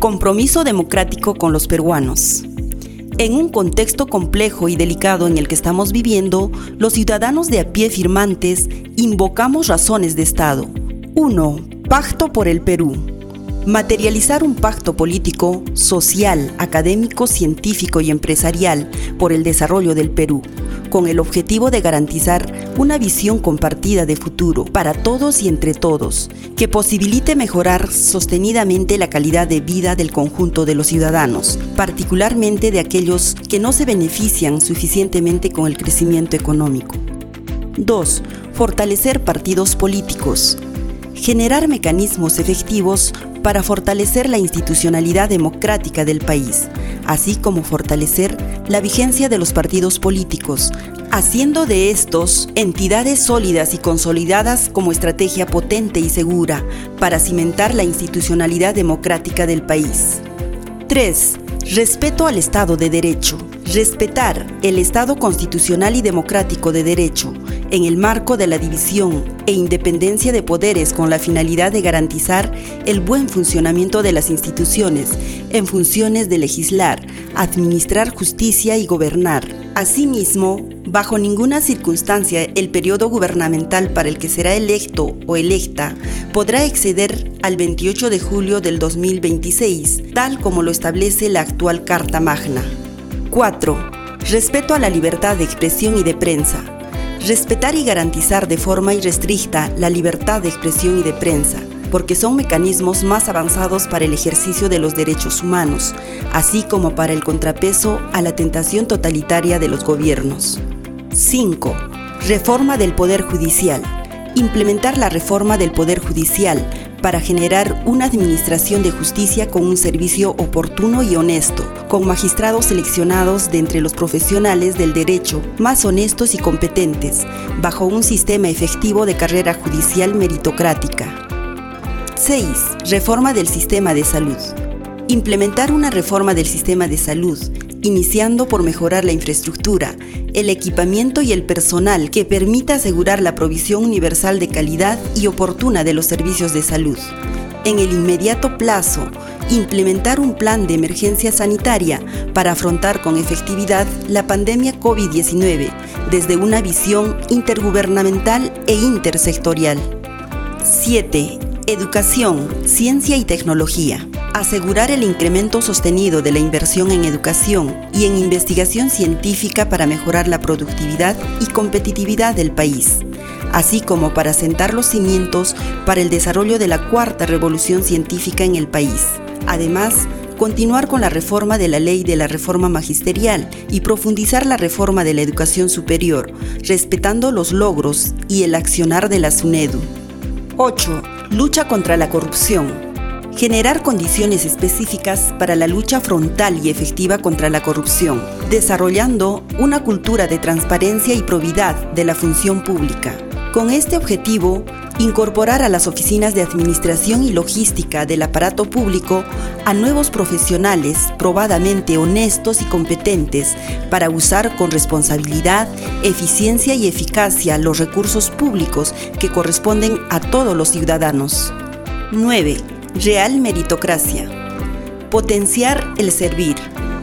Compromiso democrático con los peruanos. En un contexto complejo y delicado en el que estamos viviendo, los ciudadanos de a pie firmantes invocamos razones de Estado. 1. Pacto por el Perú. Materializar un pacto político, social, académico, científico y empresarial por el desarrollo del Perú, con el objetivo de garantizar una visión compartida de futuro para todos y entre todos, que posibilite mejorar sostenidamente la calidad de vida del conjunto de los ciudadanos, particularmente de aquellos que no se benefician suficientemente con el crecimiento económico. 2. Fortalecer partidos políticos. Generar mecanismos efectivos para fortalecer la institucionalidad democrática del país, así como fortalecer la vigencia de los partidos políticos, haciendo de estos entidades sólidas y consolidadas como estrategia potente y segura para cimentar la institucionalidad democrática del país. 3. Respeto al Estado de Derecho. Respetar el Estado constitucional y democrático de derecho en el marco de la división e independencia de poderes con la finalidad de garantizar el buen funcionamiento de las instituciones en funciones de legislar, administrar justicia y gobernar. Asimismo, bajo ninguna circunstancia el periodo gubernamental para el que será electo o electa podrá exceder al 28 de julio del 2026, tal como lo establece la actual Carta Magna. 4. Respeto a la libertad de expresión y de prensa. Respetar y garantizar de forma irrestricta la libertad de expresión y de prensa, porque son mecanismos más avanzados para el ejercicio de los derechos humanos, así como para el contrapeso a la tentación totalitaria de los gobiernos. 5. Reforma del Poder Judicial. Implementar la reforma del Poder Judicial para generar una administración de justicia con un servicio oportuno y honesto, con magistrados seleccionados de entre los profesionales del derecho más honestos y competentes, bajo un sistema efectivo de carrera judicial meritocrática. 6. Reforma del sistema de salud. Implementar una reforma del sistema de salud, iniciando por mejorar la infraestructura, el equipamiento y el personal que permita asegurar la provisión universal de calidad y oportuna de los servicios de salud. En el inmediato plazo, implementar un plan de emergencia sanitaria para afrontar con efectividad la pandemia COVID-19 desde una visión intergubernamental e intersectorial. 7. Educación, ciencia y tecnología asegurar el incremento sostenido de la inversión en educación y en investigación científica para mejorar la productividad y competitividad del país, así como para sentar los cimientos para el desarrollo de la cuarta revolución científica en el país. Además, continuar con la reforma de la ley de la reforma magisterial y profundizar la reforma de la educación superior, respetando los logros y el accionar de la SUNEDU. 8. Lucha contra la corrupción generar condiciones específicas para la lucha frontal y efectiva contra la corrupción, desarrollando una cultura de transparencia y probidad de la función pública. Con este objetivo, incorporar a las oficinas de administración y logística del aparato público a nuevos profesionales probadamente honestos y competentes para usar con responsabilidad, eficiencia y eficacia los recursos públicos que corresponden a todos los ciudadanos. 9 Real meritocracia. Potenciar el servir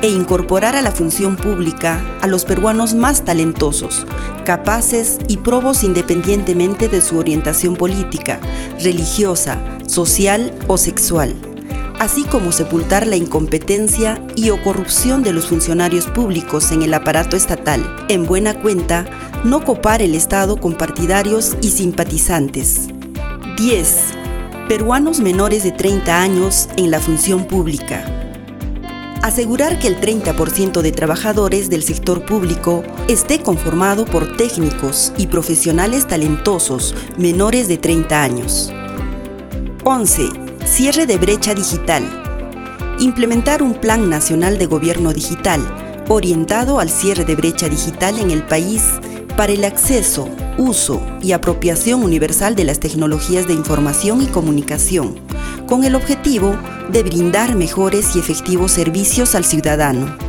e incorporar a la función pública a los peruanos más talentosos, capaces y probos independientemente de su orientación política, religiosa, social o sexual, así como sepultar la incompetencia y o corrupción de los funcionarios públicos en el aparato estatal. En buena cuenta, no copar el Estado con partidarios y simpatizantes. 10 peruanos menores de 30 años en la función pública. Asegurar que el 30% de trabajadores del sector público esté conformado por técnicos y profesionales talentosos menores de 30 años. 11. Cierre de brecha digital. Implementar un plan nacional de gobierno digital orientado al cierre de brecha digital en el país para el acceso, uso y apropiación universal de las tecnologías de información y comunicación, con el objetivo de brindar mejores y efectivos servicios al ciudadano.